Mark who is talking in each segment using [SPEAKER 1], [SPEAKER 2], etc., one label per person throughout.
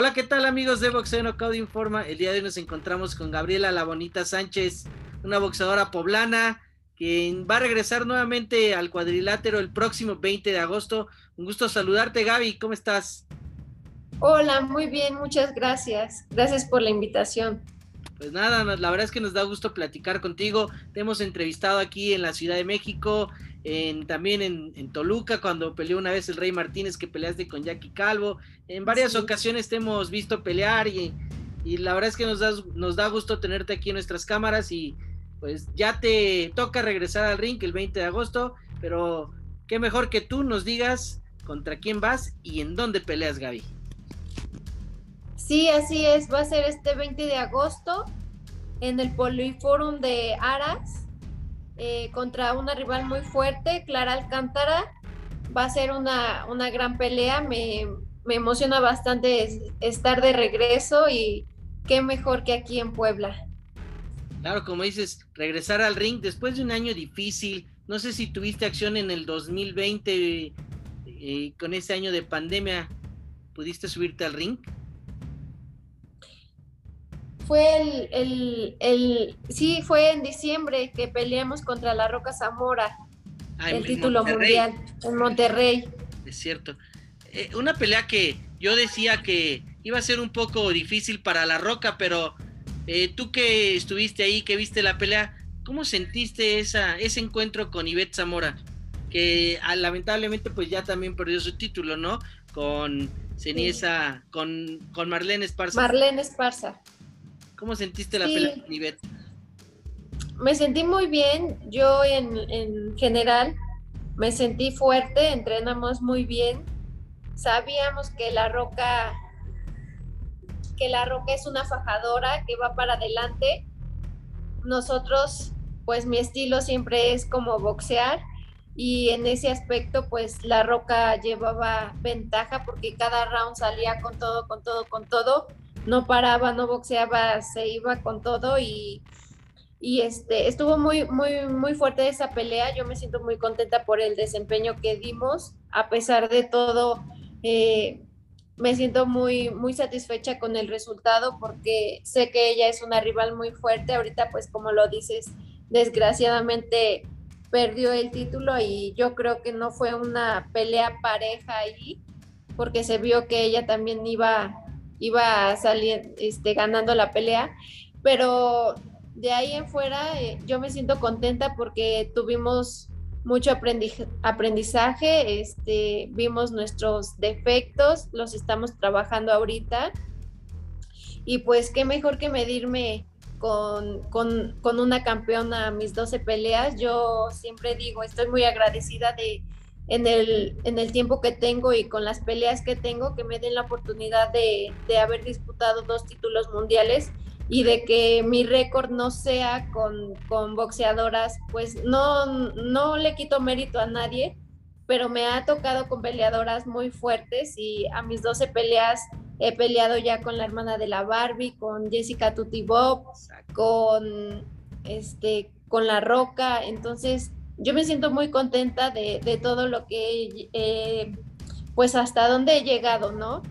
[SPEAKER 1] Hola, ¿qué tal amigos de Boxeo Knockout Informa? El día de hoy nos encontramos con Gabriela La Bonita Sánchez, una boxeadora poblana que va a regresar nuevamente al cuadrilátero el próximo 20 de agosto. Un gusto saludarte, Gaby, ¿cómo estás?
[SPEAKER 2] Hola, muy bien, muchas gracias. Gracias por la invitación.
[SPEAKER 1] Pues nada, la verdad es que nos da gusto platicar contigo. Te hemos entrevistado aquí en la Ciudad de México, también en, Toluca, cuando peleó una vez el Rey Martínez, que peleaste con Jackie Calvo. En varias ocasiones te hemos visto pelear y, la verdad es que nos da, nos da gusto tenerte aquí en nuestras cámaras y pues ya te toca regresar al ring el 20 de agosto, pero qué mejor que tú nos digas contra quién vas y en dónde peleas, Gaby.
[SPEAKER 2] Sí, así es, va a ser este 20 de agosto en el Poliforum de Aras eh, contra una rival muy fuerte, Clara Alcántara. Va a ser una, una gran pelea, me, me emociona bastante estar de regreso y qué mejor que aquí en Puebla.
[SPEAKER 1] Claro, como dices, regresar al ring después de un año difícil. No sé si tuviste acción en el 2020 eh, con ese año de pandemia. ¿Pudiste subirte al ring?
[SPEAKER 2] Fue el, el, el, sí, fue en diciembre que peleamos contra la Roca Zamora, ah, el título mundial en Monterrey.
[SPEAKER 1] Es cierto. Eh, una pelea que yo decía que iba a ser un poco difícil para la Roca, pero eh, tú que estuviste ahí, que viste la pelea, ¿cómo sentiste esa, ese encuentro con Ivette Zamora? Que ah, lamentablemente pues ya también perdió su título, ¿no? Con Ceniza, con, con Marlene Esparza.
[SPEAKER 2] Marlene Esparza.
[SPEAKER 1] ¿Cómo sentiste la pelea con Ivette?
[SPEAKER 2] Me sentí muy bien. Yo en, general me sentí fuerte, entrenamos muy bien. Sabíamos que la roca que la roca es una fajadora que va para adelante. Nosotros, pues mi estilo siempre es como boxear y en ese aspecto, pues la roca llevaba ventaja porque cada round salía con todo, con todo, con todo no paraba, no boxeaba, se iba con todo y, y este, estuvo muy, muy, muy fuerte esa pelea. Yo me siento muy contenta por el desempeño que dimos. A pesar de todo, eh, me siento muy, muy satisfecha con el resultado porque sé que ella es una rival muy fuerte. Ahorita, pues como lo dices, desgraciadamente perdió el título y yo creo que no fue una pelea pareja ahí porque se vio que ella también iba iba a salir este, ganando la pelea, pero de ahí en fuera eh, yo me siento contenta porque tuvimos mucho aprendizaje, este, vimos nuestros defectos, los estamos trabajando ahorita y pues qué mejor que medirme con, con, con una campeona a mis 12 peleas. Yo siempre digo, estoy muy agradecida de en el, en el tiempo que tengo y con las peleas que tengo, que me den la oportunidad de, haber disputado dos títulos mundiales y de que mi récord no sea con, con, boxeadoras, pues no, no le quito mérito a nadie, pero me ha tocado con peleadoras muy fuertes y a mis 12 peleas he peleado ya con la hermana de la Barbie, con Jessica Bob con, este, con La Roca, entonces yo me siento muy contenta de, todo lo que, eh, pues hasta dónde he llegado, ¿no?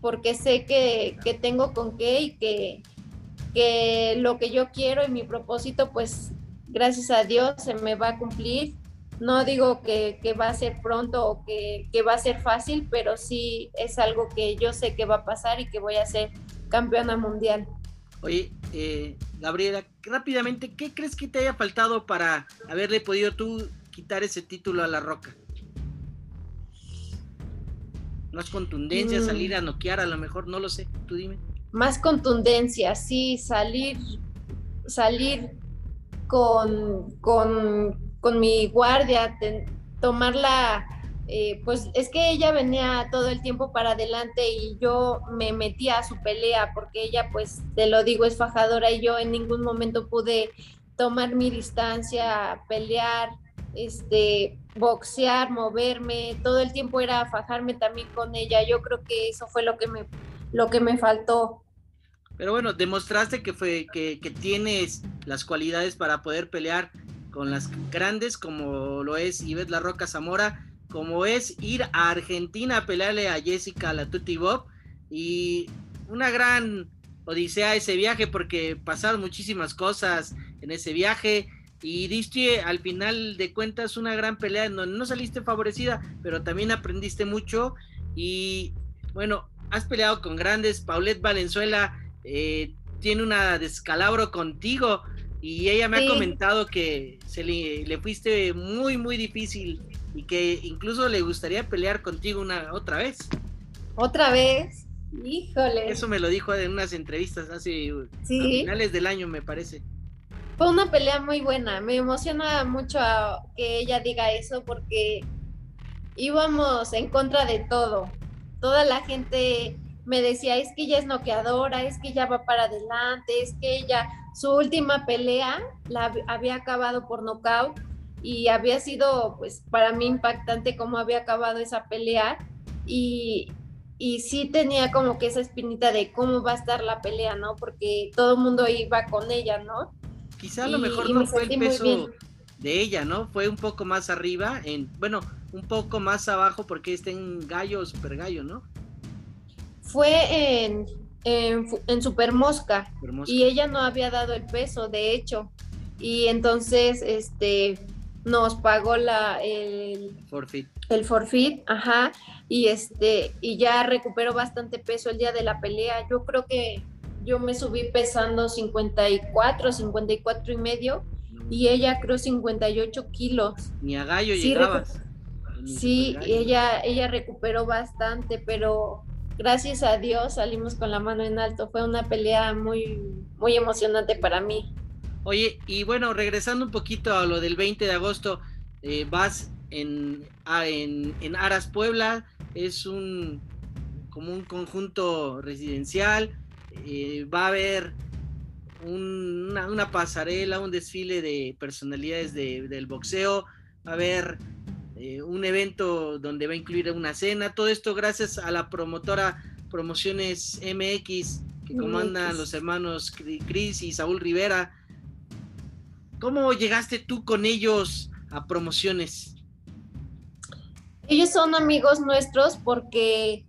[SPEAKER 2] Porque sé que, tengo con qué y que, que lo que yo quiero y mi propósito, pues gracias a Dios se me va a cumplir. No digo que, va a ser pronto o que, que, va a ser fácil, pero sí es algo que yo sé que va a pasar y que voy a ser campeona mundial.
[SPEAKER 1] Oye, eh, Gabriela, rápidamente, ¿qué crees que te haya faltado para haberle podido tú quitar ese título a la Roca? Más contundencia, mm. salir a noquear, a lo mejor, no lo sé, tú dime.
[SPEAKER 2] Más contundencia, sí, salir, salir con, con, con mi guardia, tomar la eh, pues es que ella venía todo el tiempo para adelante y yo me metía a su pelea porque ella pues te lo digo es fajadora y yo en ningún momento pude tomar mi distancia, pelear, este, boxear, moverme, todo el tiempo era fajarme también con ella. Yo creo que eso fue lo que me, lo que me faltó.
[SPEAKER 1] Pero bueno, demostraste que fue que, que tienes las cualidades para poder pelear con las grandes como lo es Ivette La Roca Zamora como es ir a Argentina a pelearle a Jessica la Tutti Bob. Y una gran odisea ese viaje porque pasaron muchísimas cosas en ese viaje y diste al final de cuentas una gran pelea en donde no saliste favorecida, pero también aprendiste mucho y bueno, has peleado con grandes, Paulette Valenzuela eh, tiene una descalabro contigo y ella me ha comentado que se le, le, fuiste muy muy difícil y que incluso le gustaría pelear contigo una otra vez.
[SPEAKER 2] Otra vez, híjole.
[SPEAKER 1] Eso me lo dijo en unas entrevistas hace finales del año me parece.
[SPEAKER 2] Fue una pelea muy buena, me emociona mucho que ella diga eso porque íbamos en contra de todo. Toda la gente me decía, es que ella es noqueadora, es que ella va para adelante, es que ella, su última pelea la había acabado por nocaut y había sido, pues, para mí impactante cómo había acabado esa pelea y, y sí tenía como que esa espinita de cómo va a estar la pelea, ¿no? Porque todo el mundo iba con ella, ¿no?
[SPEAKER 1] Quizá a lo mejor no fue el peso de ella, ¿no? Fue un poco más arriba, en, bueno, un poco más abajo porque está en gallo, super gallo, ¿no?
[SPEAKER 2] Fue en, en, Super Mosca, y ella no había dado el peso, de hecho. Y entonces, este, nos pagó la, el
[SPEAKER 1] forfeit.
[SPEAKER 2] El forfeit, ajá, y este, y ya recuperó bastante peso el día de la pelea. Yo creo que yo me subí pesando 54, 54 y medio y ella creo 58 kilos.
[SPEAKER 1] Ni a gallo sí, llegabas.
[SPEAKER 2] Sí, ella, ella recuperó bastante, pero gracias a Dios salimos con la mano en alto. Fue una pelea muy, muy emocionante para mí.
[SPEAKER 1] Oye, y bueno, regresando un poquito a lo del 20 de agosto, eh, vas en, en, en Aras Puebla, es un como un conjunto residencial, eh, va a haber una, pasarela, un desfile de personalidades del boxeo, va a haber eh, un evento donde va a incluir una cena, todo esto gracias a la promotora Promociones MX que comandan los hermanos Cris y Saúl Rivera. ¿Cómo llegaste tú con ellos a promociones?
[SPEAKER 2] Ellos son amigos nuestros porque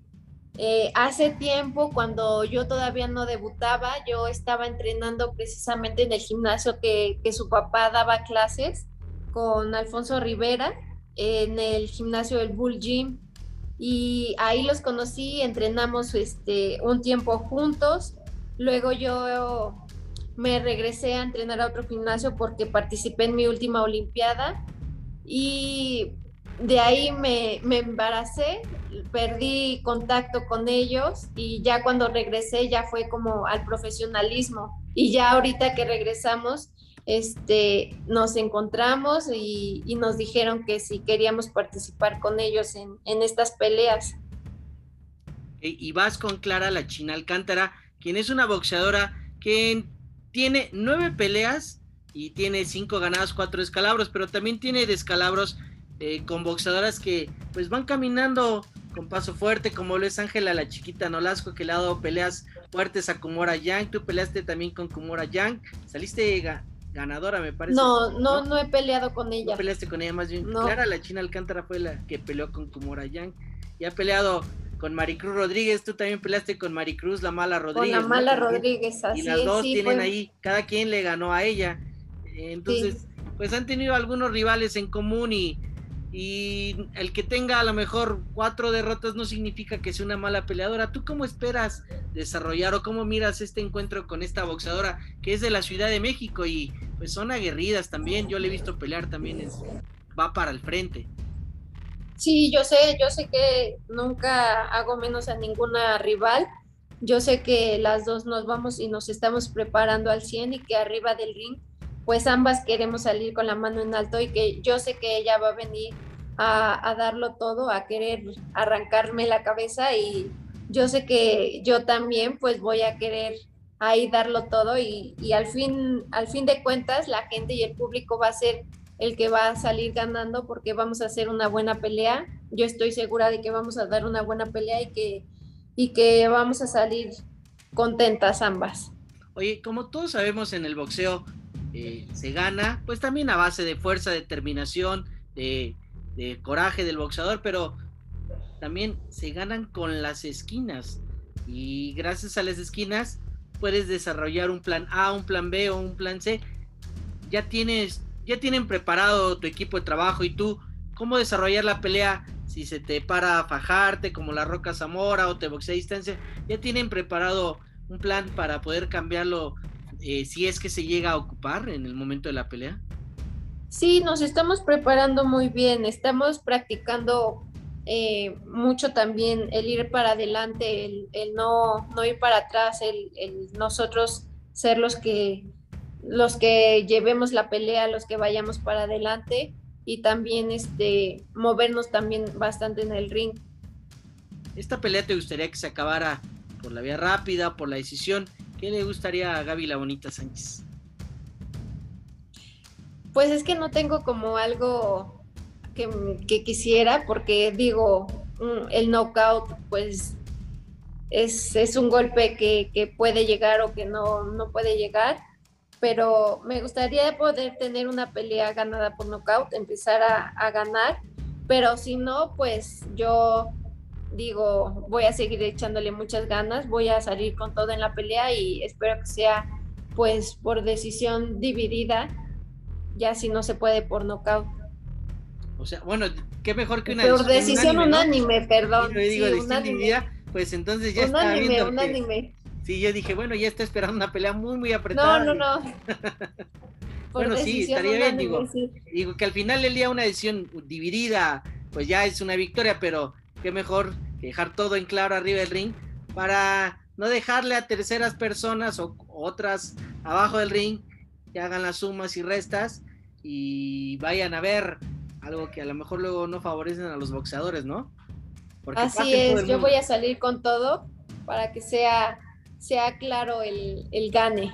[SPEAKER 2] eh, hace tiempo, cuando yo todavía no debutaba, yo estaba entrenando precisamente en el gimnasio que, su papá daba clases con Alfonso Rivera, en el gimnasio del Bull Gym. Y ahí los conocí, entrenamos este, un tiempo juntos. Luego yo me regresé a entrenar a otro gimnasio porque participé en mi última Olimpiada. Y de ahí me, me embaracé, perdí contacto con ellos y ya cuando regresé ya fue como al profesionalismo y ya ahorita que regresamos este nos encontramos y, nos dijeron que si queríamos participar con ellos en, estas peleas.
[SPEAKER 1] Y vas con Clara la China Alcántara quien es una boxeadora que tiene nueve peleas y tiene cinco ganadas, cuatro descalabros, pero también tiene descalabros eh, con boxeadoras que pues van caminando con paso fuerte, como lo es Ángela la chiquita Nolasco, que le ha dado peleas fuertes a Kumora Yang, tú peleaste también con Kumora Yang, saliste ganadora me parece.
[SPEAKER 2] No, no, no, he peleado con ella.
[SPEAKER 1] No peleaste con ella más bien. Clara la China Alcántara fue la que peleó con Kumora Yang y ha peleado con Maricruz Rodríguez, tú también peleaste con Maricruz la mala Rodríguez.
[SPEAKER 2] Con la mala Rodríguez, así
[SPEAKER 1] Y las dos tienen ahí, cada quien le ganó a ella. Entonces, pues han tenido algunos rivales en común y y el que tenga a lo mejor cuatro derrotas no significa que sea una mala peleadora. ¿Tú cómo esperas desarrollar o cómo miras este encuentro con esta boxeadora que es de la Ciudad de México y pues son aguerridas también? Yo le he visto pelear también, va para el frente.
[SPEAKER 2] Sí, yo sé, yo sé que nunca hago menos a ninguna rival. Yo sé que las dos nos vamos y nos estamos preparando al 100 y que arriba del ring pues ambas queremos salir con la mano en alto y que yo sé que ella va a venir a, darlo todo, a querer arrancarme la cabeza y yo sé que yo también pues voy a querer ahí darlo todo y, al fin al fin de cuentas la gente y el público va a ser el que va a salir ganando porque vamos a hacer una buena pelea. Yo estoy segura de que vamos a dar una buena pelea y que, y que vamos a salir contentas ambas.
[SPEAKER 1] Oye, como todos sabemos en el boxeo, eh, se gana, pues también a base de fuerza, determinación, de, coraje del boxeador, pero también se ganan con las esquinas. y gracias a las esquinas puedes desarrollar un plan A, un plan B o un plan C. Ya tienes, ya tienen preparado tu equipo de trabajo y tú cómo desarrollar la pelea si se te para a fajarte como la Roca Zamora o te boxea a distancia, ya tienen preparado un plan para poder cambiarlo eh, si es que se llega a ocupar en el momento de la pelea.
[SPEAKER 2] Sí, nos estamos preparando muy bien, estamos practicando eh, mucho también el ir para adelante, el, no, no, ir para atrás, el, el, nosotros ser los que, los que llevemos la pelea, los que vayamos para adelante y también este, movernos también bastante en el ring.
[SPEAKER 1] ¿Esta pelea te gustaría que se acabara por la vía rápida, por la decisión? ¿Qué le gustaría a Gaby la Bonita Sánchez?
[SPEAKER 2] Pues es que no tengo como algo que, quisiera, porque digo, el knockout, pues es, un golpe que, puede llegar o que no, no puede llegar pero me gustaría poder tener una pelea ganada por nocaut, empezar a, ganar, pero si no, pues yo digo, voy a seguir echándole muchas ganas, voy a salir con todo en la pelea y espero que sea pues por decisión dividida, ya si no se puede por nocaut.
[SPEAKER 1] O sea, bueno, qué mejor que una
[SPEAKER 2] por decisión unánime, perdón.
[SPEAKER 1] digo, pues entonces ya
[SPEAKER 2] unánime, está unánime.
[SPEAKER 1] Sí, yo dije, bueno, ya está esperando una pelea muy, muy apretada.
[SPEAKER 2] No, no, no.
[SPEAKER 1] bueno, sí, estaría bien, digo. Digo que al final del día una decisión dividida, pues ya es una victoria, pero qué mejor que dejar todo en claro arriba del ring para no dejarle a terceras personas o otras abajo del ring que hagan las sumas y restas y vayan a ver algo que a lo mejor luego no favorecen a los boxeadores, ¿no?
[SPEAKER 2] Así es, yo voy a salir con todo para que sea sea claro el, el gane.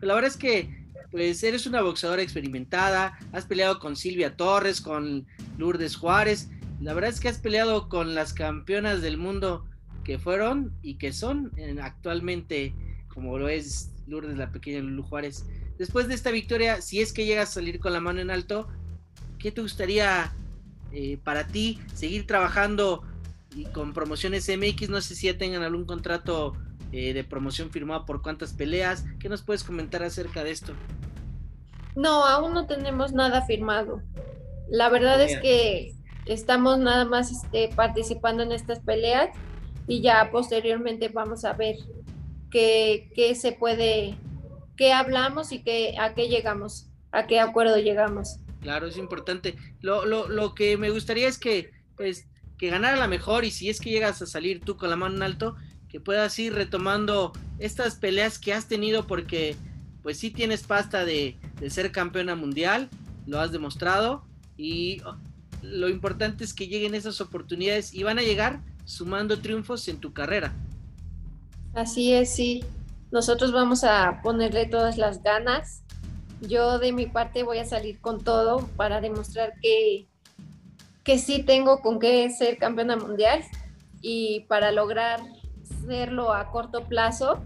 [SPEAKER 1] La verdad es que pues eres una boxeadora experimentada, has peleado con Silvia Torres, con Lourdes Juárez, la verdad es que has peleado con las campeonas del mundo que fueron y que son actualmente, como lo es Lourdes la pequeña Lulu Juárez. Después de esta victoria, si es que llegas a salir con la mano en alto, ¿qué te gustaría eh, para ti seguir trabajando y con promociones MX? No sé si ya tengan algún contrato eh, de promoción firmado por cuántas peleas. ¿Qué nos puedes comentar acerca de esto?
[SPEAKER 2] No, aún no tenemos nada firmado. La verdad es que estamos nada más este, participando en estas peleas y ya posteriormente vamos a ver qué, qué se puede, qué hablamos y qué, a qué llegamos, a qué acuerdo llegamos.
[SPEAKER 1] Claro, es importante. Lo, lo, lo que me gustaría es que, pues, que ganara la mejor y si es que llegas a salir tú con la mano en alto, que puedas ir retomando estas peleas que has tenido porque pues sí tienes pasta de, ser campeona mundial, lo has demostrado y lo importante es que lleguen esas oportunidades y van a llegar sumando triunfos en tu carrera.
[SPEAKER 2] Así es, sí. Nosotros vamos a ponerle todas las ganas. Yo de mi parte voy a salir con todo para demostrar que, que sí tengo con qué ser campeona mundial y para lograr hacerlo a corto plazo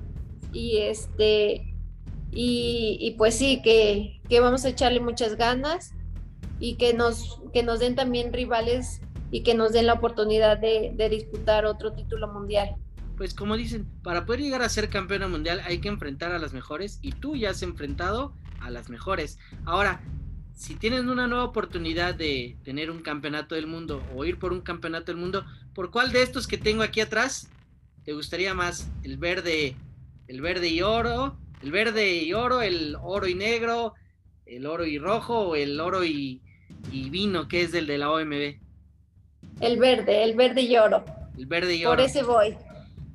[SPEAKER 2] y este y, pues sí que, vamos a echarle muchas ganas y que nos que nos den también rivales y que nos den la oportunidad de, disputar otro título mundial.
[SPEAKER 1] Pues como dicen, para poder llegar a ser campeona mundial hay que enfrentar a las mejores y tú ya has enfrentado a las mejores. Ahora, si tienen una nueva oportunidad de tener un campeonato del mundo o ir por un campeonato del mundo, ¿por cuál de estos que tengo aquí atrás ¿Te gustaría más el verde, el verde y oro, el verde y oro, el oro y negro, el oro y rojo o el oro y, vino, que es el de la OMB?
[SPEAKER 2] El verde, el verde y oro.
[SPEAKER 1] El verde y oro.
[SPEAKER 2] Por ese voy.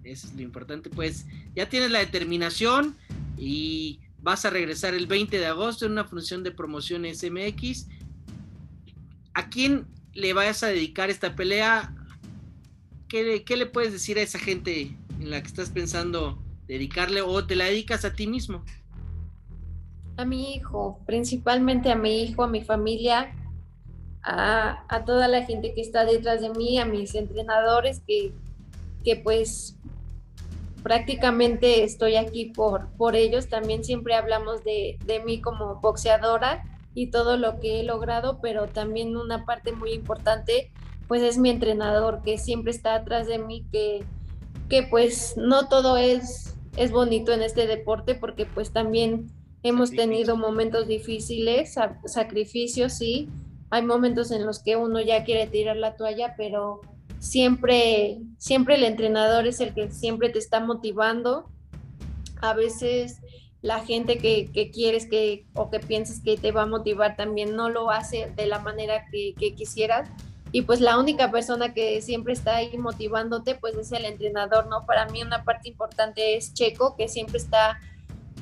[SPEAKER 1] Eso es lo importante, pues ya tienes la determinación y vas a regresar el 20 de agosto en una función de promociones MX. ¿A quién le vas a dedicar esta pelea? ¿qué, le puedes decir a esa gente en la que estás pensando dedicarle o te la dedicas a ti mismo?
[SPEAKER 2] A mi hijo, principalmente a mi hijo, a mi familia, a, a toda la gente que está detrás de mí, a mis entrenadores que, que pues prácticamente estoy aquí por, por ellos. También siempre hablamos de, de mí como boxeadora y todo lo que he logrado, pero también una parte muy importante pues es mi entrenador que siempre está atrás de mí, que, que pues no todo es, es bonito en este deporte porque pues también hemos tenido momentos difíciles, sacrificios, sí. Hay momentos en los que uno ya quiere tirar la toalla, pero siempre, siempre el entrenador es el que siempre te está motivando. A veces la gente que, quieres que o que piensas que te va a motivar también no lo hace de la manera que, que, quisieras. Y pues la única persona que siempre está ahí motivándote pues es el entrenador, ¿no? Para mí una parte importante es Checo, que siempre está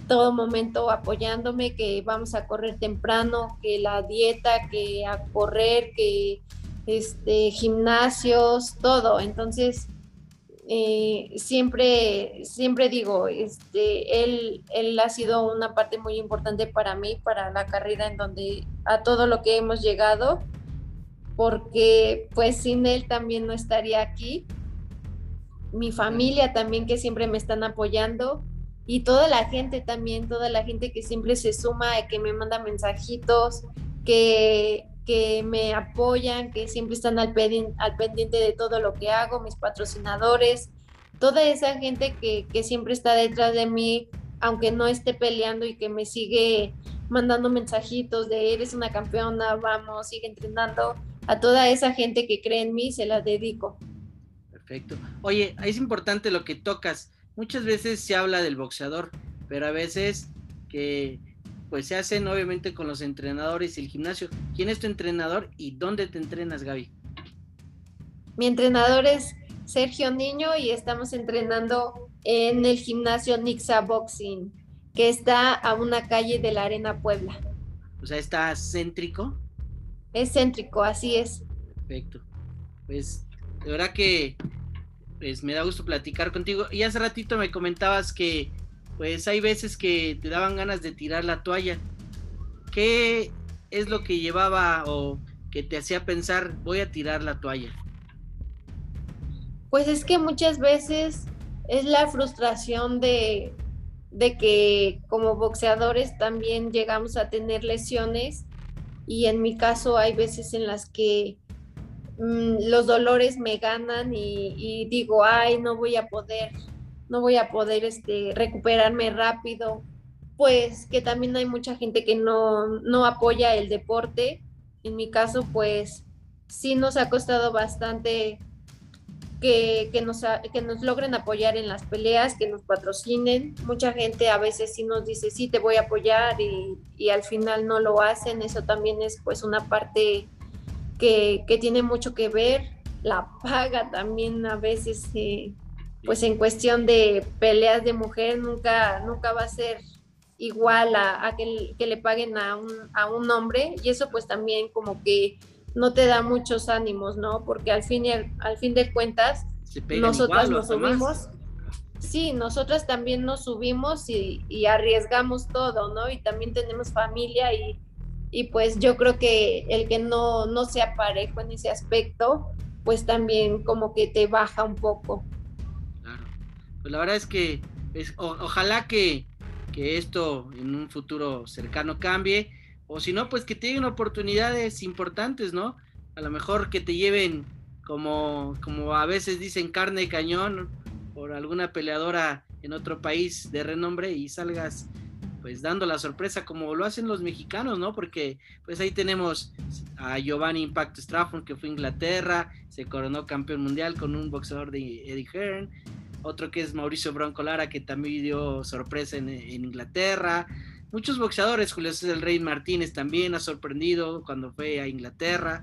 [SPEAKER 2] todo momento apoyándome, que vamos a correr temprano, que la dieta, que a correr, que este, gimnasios, todo. Entonces, eh, siempre, siempre digo, este, él, él ha sido una parte muy importante para mí, para la carrera en donde a todo lo que hemos llegado, porque pues sin él también no estaría aquí. Mi familia también que siempre me están apoyando y toda la gente también, toda la gente que siempre se suma, que me manda mensajitos, que que me apoyan, que siempre están al, al pendiente de todo lo que hago, mis patrocinadores, toda esa gente que, que siempre está detrás de mí, aunque no esté peleando y que me sigue mandando mensajitos de eres una campeona, vamos, sigue entrenando. A toda esa gente que cree en mí se la dedico.
[SPEAKER 1] Perfecto. Oye, es importante lo que tocas. Muchas veces se habla del boxeador, pero a veces que pues se hacen obviamente con los entrenadores y el gimnasio. ¿Quién es tu entrenador y dónde te entrenas, Gaby?
[SPEAKER 2] Mi entrenador es Sergio Niño y estamos entrenando en el gimnasio Nixa Boxing, que está a una calle de la Arena Puebla.
[SPEAKER 1] O sea, ¿está céntrico?
[SPEAKER 2] Es céntrico, así es.
[SPEAKER 1] Perfecto. Pues de verdad que pues, me da gusto platicar contigo. Y hace ratito me comentabas que pues hay veces que te daban ganas de tirar la toalla. ¿Qué es lo que llevaba o que te hacía pensar voy a tirar la toalla?
[SPEAKER 2] Pues es que muchas veces es la frustración de, de que como boxeadores también llegamos a tener lesiones y en mi caso hay veces en las que mm, los dolores me ganan y, digo, ay, no voy a poder no voy a poder este, recuperarme rápido, pues que también hay mucha gente que no, apoya el deporte. En mi caso, pues sí nos ha costado bastante que, nos, que nos logren apoyar en las peleas, que nos patrocinen. Mucha gente a veces sí nos dice, sí, te voy a apoyar y, y al final no lo hacen. Eso también es pues una parte que, que tiene mucho que ver. La paga también a veces eh, pues en cuestión de peleas de mujer nunca, nunca va a ser igual a, que, le paguen a un, a un hombre y eso pues también como que no te da muchos ánimos, ¿no? Porque al fin, y al, fin de cuentas, nosotras nos subimos, sí, nosotras también nos subimos y, y, arriesgamos todo, ¿no? Y también tenemos familia y, y, pues yo creo que el que no, no sea parejo en ese aspecto, pues también como que te baja un poco
[SPEAKER 1] pues la verdad es que pues, ojalá que, esto en un futuro cercano cambie, o si no, pues que te oportunidades importantes, ¿no? A lo mejor que te lleven como, como a veces dicen carne de cañón por alguna peleadora en otro país de renombre y salgas pues dando la sorpresa como lo hacen los mexicanos, ¿no? Porque pues ahí tenemos a Giovanni Impact Strafford que fue a Inglaterra, se coronó campeón mundial con un boxeador de Eddie Hearn, otro que es Mauricio Bronco Lara, que también dio sorpresa en, Inglaterra. Muchos boxeadores, Julio César Rey Martínez también ha sorprendido cuando fue a Inglaterra.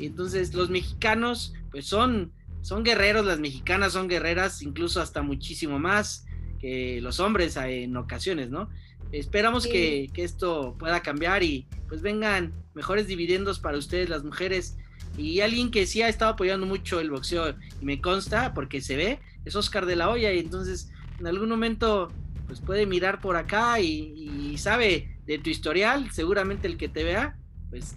[SPEAKER 1] Entonces, los mexicanos, pues son, son guerreros, las mexicanas son guerreras, incluso hasta muchísimo más que los hombres en ocasiones, ¿no? Esperamos que, que, esto pueda cambiar y pues vengan mejores dividendos para ustedes, las mujeres. Y alguien que sí ha estado apoyando mucho el boxeo, y me consta, porque se ve, es Oscar de la Hoya y entonces en algún momento pues puede mirar por acá y, sabe de tu historial, seguramente el que te vea, pues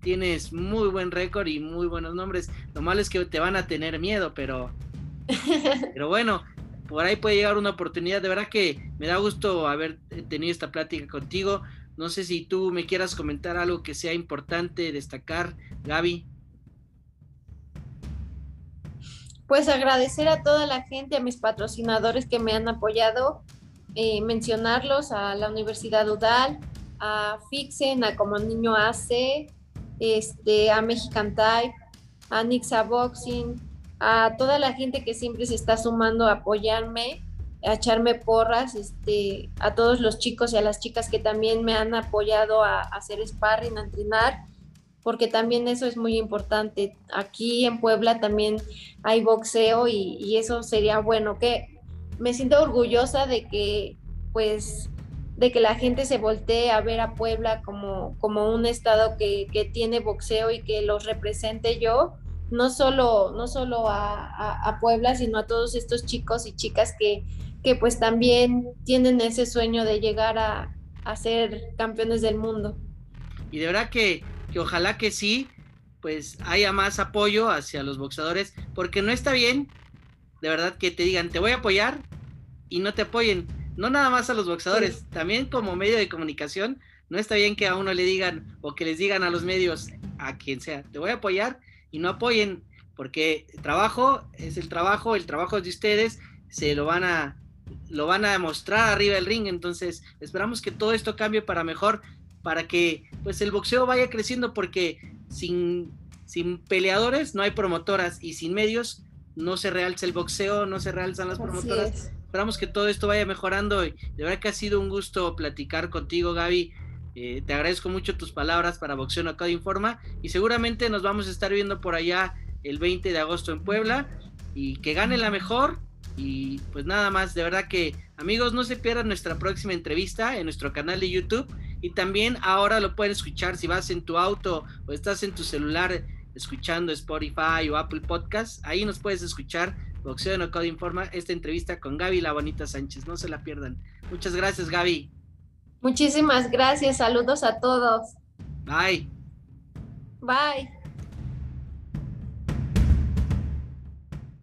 [SPEAKER 1] tienes muy buen récord y muy buenos nombres. Lo malo es que te van a tener miedo, pero, pero bueno, por ahí puede llegar una oportunidad. De verdad que me da gusto haber tenido esta plática contigo. No sé si tú me quieras comentar algo que sea importante destacar, Gaby.
[SPEAKER 2] pues agradecer a toda la gente, a mis patrocinadores que me han apoyado, eh, mencionarlos a la Universidad UDAL, a Fixen, a Como Niño Hace, este, a Mexican Type, a Nixa Boxing, a toda la gente que siempre se está sumando a apoyarme, a echarme porras, este, a todos los chicos y a las chicas que también me han apoyado a, hacer sparring, a entrenar, porque también eso es muy importante. Aquí en Puebla también hay boxeo y, y eso sería bueno, que me siento orgullosa de que pues de que la gente se voltee a ver a Puebla como, como un estado que, que tiene boxeo y que los represente yo, no solo, no solo a, Puebla, sino a todos estos chicos y chicas que, que pues también tienen ese sueño de llegar a, a ser campeones del mundo.
[SPEAKER 1] Y de verdad que, que ojalá que sí, pues haya más apoyo hacia los boxeadores, porque no está bien, de verdad, que te digan, te voy a apoyar y no te apoyen. No nada más a los boxeadores, también como medio de comunicación, no está bien que a uno le digan o que les digan a los medios, a quien sea, te voy a apoyar y no apoyen, porque el trabajo es el trabajo, el trabajo es de ustedes, se lo van a lo van a demostrar arriba del ring, entonces esperamos que todo esto cambie para mejor, para que pues el boxeo vaya creciendo, porque sin, sin peleadores no hay promotoras y sin medios no se realza el boxeo, no se realzan las promotoras. Esperamos que todo esto vaya mejorando y de verdad que ha sido un gusto platicar contigo, Gaby. Eh, te agradezco mucho tus palabras para Boxeo Acá Informa y seguramente nos vamos a estar viendo por allá el 20 de agosto en Puebla y que gane la mejor y pues nada más, de verdad que amigos no se pierdan nuestra próxima entrevista en nuestro canal de YouTube y también ahora lo pueden escuchar si vas en tu auto o estás en tu celular escuchando Spotify o Apple Podcast, ahí nos puedes escuchar Boxeo No Code Informa, esta entrevista con Gaby La Bonita Sánchez, no se la pierdan. Muchas gracias Gaby.
[SPEAKER 2] Muchísimas gracias, saludos a todos.
[SPEAKER 1] Bye.
[SPEAKER 2] Bye.